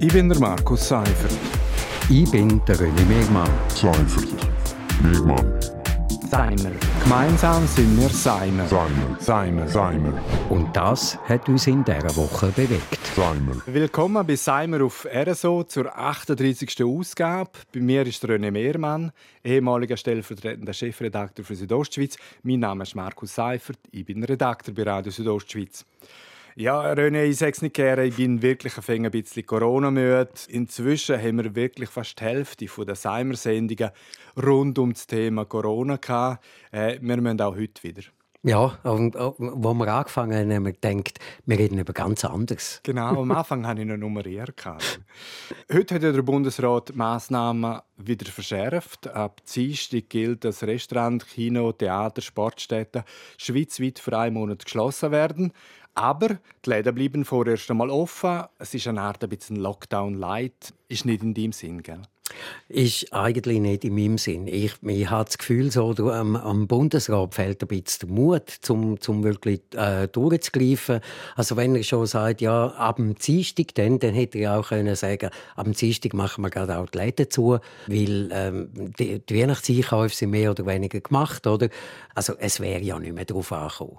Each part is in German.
Ich bin der Markus Seifert. Ich bin der René Megmann. Seifert. Megmann. Seimer. Gemeinsam sind wir Seimer. Seimer. Seimer. Seimer. Und das hat uns in dieser Woche bewegt. Seimer. Willkommen bei Seimer auf RSO zur 38. Ausgabe. Bei mir ist René Mehrmann, ehemaliger stellvertretender Chefredakteur für Südostschweiz. Mein Name ist Markus Seifert, ich bin Redakteur bei Radio Südostschweiz. Ja, René, ich sage es nicht gerne, ich bin wirklich ein bisschen Corona-müde. Inzwischen haben wir wirklich fast die Hälfte der Seimer-Sendungen rund um das Thema Corona gehabt. Äh, wir müssen auch heute wieder. Ja, und wo wir angefangen haben, haben wir gedacht, wir reden über ganz anderes. Genau, am Anfang hatte ich noch nummeriert. Heute hat der Bundesrat Massnahmen wieder verschärft. Ab Dienstag gilt, dass Restaurant, Kino, Theater, Sportstätten schweizweit für einen Monat geschlossen werden. Aber die Läden bleiben vorerst einmal offen. Es ist eine Art ein bisschen Lockdown Light. Ist nicht in deinem Sinn, gell? Ist eigentlich nicht in meinem Sinn. Ich, ich habe das Gefühl, so, du, am, am Bundesrat fehlt ein bisschen der Mut, um zum wirklich äh, durchzugreifen. Also wenn er schon sagt, ja, ab dem Dienstag, dann, dann hätte er auch können sagen ab dem Dienstag machen wir gerade auch die Läden zu, weil ähm, die, die Weihnachtseinkäufe sind mehr oder weniger gemacht, oder? Also es wäre ja nicht mehr darauf angekommen.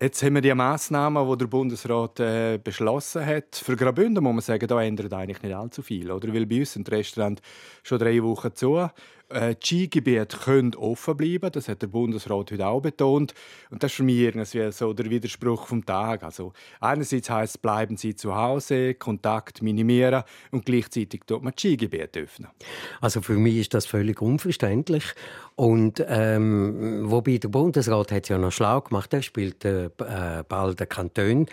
Jetzt haben wir die Massnahmen, die der Bundesrat äh, beschlossen hat. Für Graubünden muss man sagen, da ändert eigentlich nicht allzu viel, oder? Weil bei uns sind die Restaurants schon drei Wochen zu. Äh, Skigebiete können offen bleiben, das hat der Bundesrat heute auch betont. Und das ist für mich irgendwie so der Widerspruch vom Tag. Also einerseits heißt bleiben Sie zu Hause, Kontakt minimieren und gleichzeitig tut man Skigebiete öffnen. Also für mich ist das völlig unverständlich. Und ähm, wobei der Bundesrat hat es ja noch schlau gemacht, er spielt äh, bald den Kanton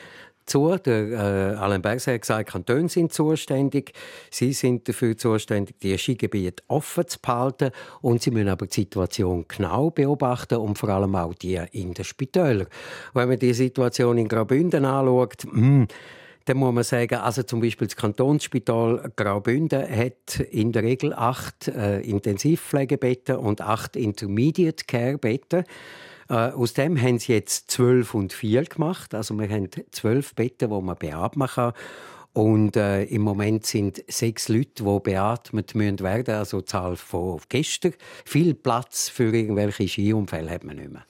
zu. Der äh, Alain Berset hat gesagt, Kantone sind zuständig. Sie sind dafür zuständig, die Skigebiete offen zu behalten. Und sie müssen aber die Situation genau beobachten und vor allem auch die in den Spitälern. Wenn man die Situation in Graubünden anschaut, mh, hm, dann muss man sagen, also zum Beispiel das Kantonsspital Graubünden hat in der Regel acht äh, Intensivpflegebetten und acht Intermediate Care Betten. Äh, aus dem haben sie jetzt zwölf und vier gemacht. Also wir haben zwölf Betten, wo man beatmen kann. Und äh, im Moment sind sechs Leute, die beatmet müssen werden, also Zahl von gestern. Viel Platz für irgendwelche Skiunfälle hat man nicht mehr.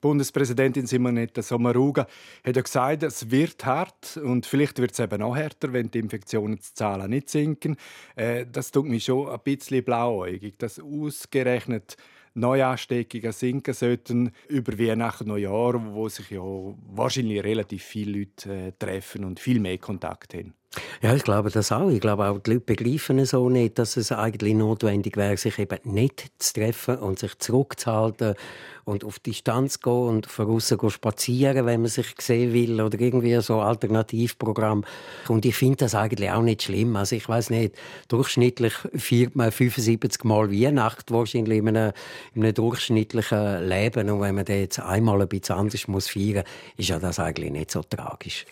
Bundespräsidentin Simonetta Sommaruga hat ja gesagt, es wird hart und vielleicht wird es eben noch härter, wenn die Infektionszahlen nicht sinken. Äh, das tut mich schon ein bisschen blauäugig, dass ausgerechnet Neuansteckungen sinken sollten über Weihnachten Neujahr, wo sich ja wahrscheinlich relativ viele Leute äh, treffen und viel mehr Kontakt haben. Ja, ich glaube das auch. Ich glaube auch, die Leute begreifen so nicht, dass es eigentlich notwendig wäre, sich eben nicht zu treffen und sich zurückzuhalten und auf Distanz gehen und voraus gehen spazieren, wenn man sich sehen will oder irgendwie so Alternativprogramm. Und ich finde das eigentlich auch nicht schlimm. Also ich weiß nicht, durchschnittlich feiert man 75 Mal Weihnacht wahrscheinlich in einem, in einem durchschnittlichen Leben. Und wenn man das jetzt einmal ein bisschen anders feiern muss, ist ja das eigentlich nicht so tragisch.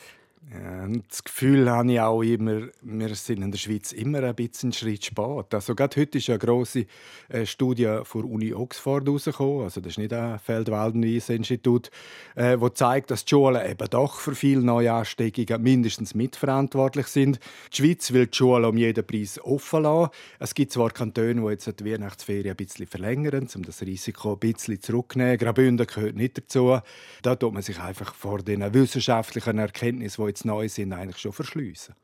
Ja, das Gefühl habe ich auch immer, wir sind in der Schweiz immer ein bisschen Schritt spät. Also gerade heute ist eine grosse äh, Studie von der Uni Oxford herausgekommen, also das ist nicht ein Feldwaldenwies-Institut, äh, wo zeigt, dass die Schulen eben doch für viele Neuansteckungen mindestens mitverantwortlich sind. Die Schweiz will die Schulen um jeden Preis offen lassen. Es gibt zwar Kantone, die jetzt die Weihnachtsferien ein bisschen verlängern, um das Risiko ein bisschen zurückzunehmen. Graubünden gehört nicht dazu. Da tut man sich einfach vor den wissenschaftlichen Erkenntnissen, die jetzt neu sind, eigentlich schon verschliessen.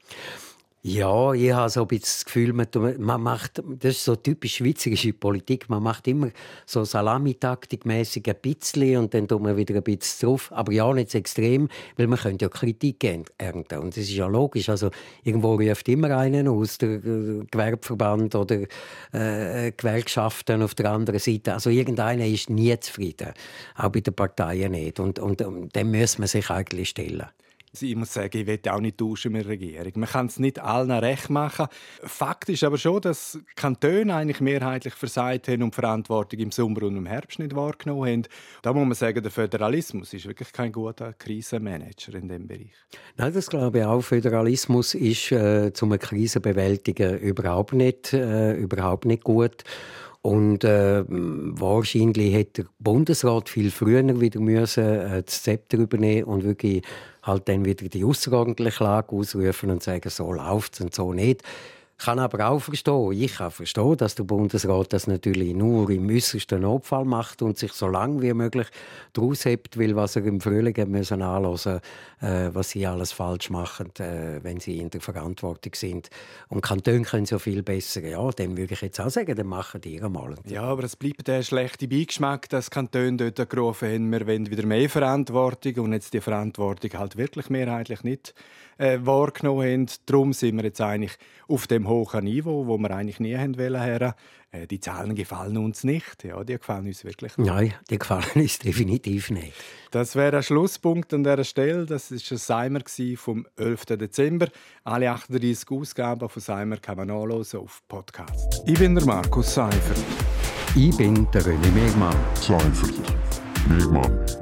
Ja, ich habe so ein bisschen das Gefühl, man macht, das ist so typisch schweizerische Politik, man macht immer so Salamitaktik-mässig ein bisschen und dann tut man wieder ein bisschen drauf, aber ja nicht extrem, weil man könnte ja Kritik ernten. Und das ist ja logisch, also irgendwo ruft immer einen aus, der äh, Gewerbeverband oder äh, Gewerkschaften auf der anderen Seite, also irgendeiner ist nie zufrieden, auch bei den Parteien nicht. Und, und, und dem muss man sich eigentlich stellen. Ich muss sagen, ich will auch nicht tauschen mit der Regierung. Man kann es nicht allen recht machen. Fakt ist aber schon, dass Kantone eigentlich mehrheitlich versagt haben und Verantwortung im Sommer und im Herbst nicht wahrgenommen haben. Da muss man sagen, der Föderalismus ist wirklich kein guter Krisenmanager in dem Bereich. Nein, das glaube ich auch. Föderalismus ist äh, zum Krisenbewältigen überhaupt nicht, äh, überhaupt nicht gut. Und äh, wahrscheinlich hätte der Bundesrat viel früher wieder müssen, äh, das Zepter übernehmen und wirklich halt dann wieder die außerordentliche Lage ausrufen und sagen, so läuft es und so nicht kann aber auch verstehen, ich kann verstehen, dass der Bundesrat das natürlich nur im äußersten Notfall macht und sich so lange wie möglich daraus hebt, weil was er im Frühling müssen anhören äh, was sie alles falsch machen, äh, wenn sie in der Verantwortung sind. Und Kantone können so viel besser. Ja, dann würde ich jetzt auch sagen, dann machen die mal. Ja, aber es bleibt der schlechte Beigeschmack, dass Kantone dort gerufen haben, wir wollen wieder mehr Verantwortung und jetzt die Verantwortung halt wirklich mehrheitlich nicht äh, wahrgenommen haben. Darum sind wir jetzt eigentlich auf dem hohen Niveau, wo wir eigentlich nie haben wollen. Äh, die Zahlen gefallen uns nicht. Ja, die gefallen uns wirklich nicht. Nein, die gefallen uns definitiv nicht. Das wäre ein Schlusspunkt an dieser Stelle. Das war ein Seimer vom 11. Dezember. Alle 38 Ausgaben von Seimer kann man nachlesen auf Podcast. Ich bin der Markus Seifert. Ich bin der René Megmann. Seifert. Megmann.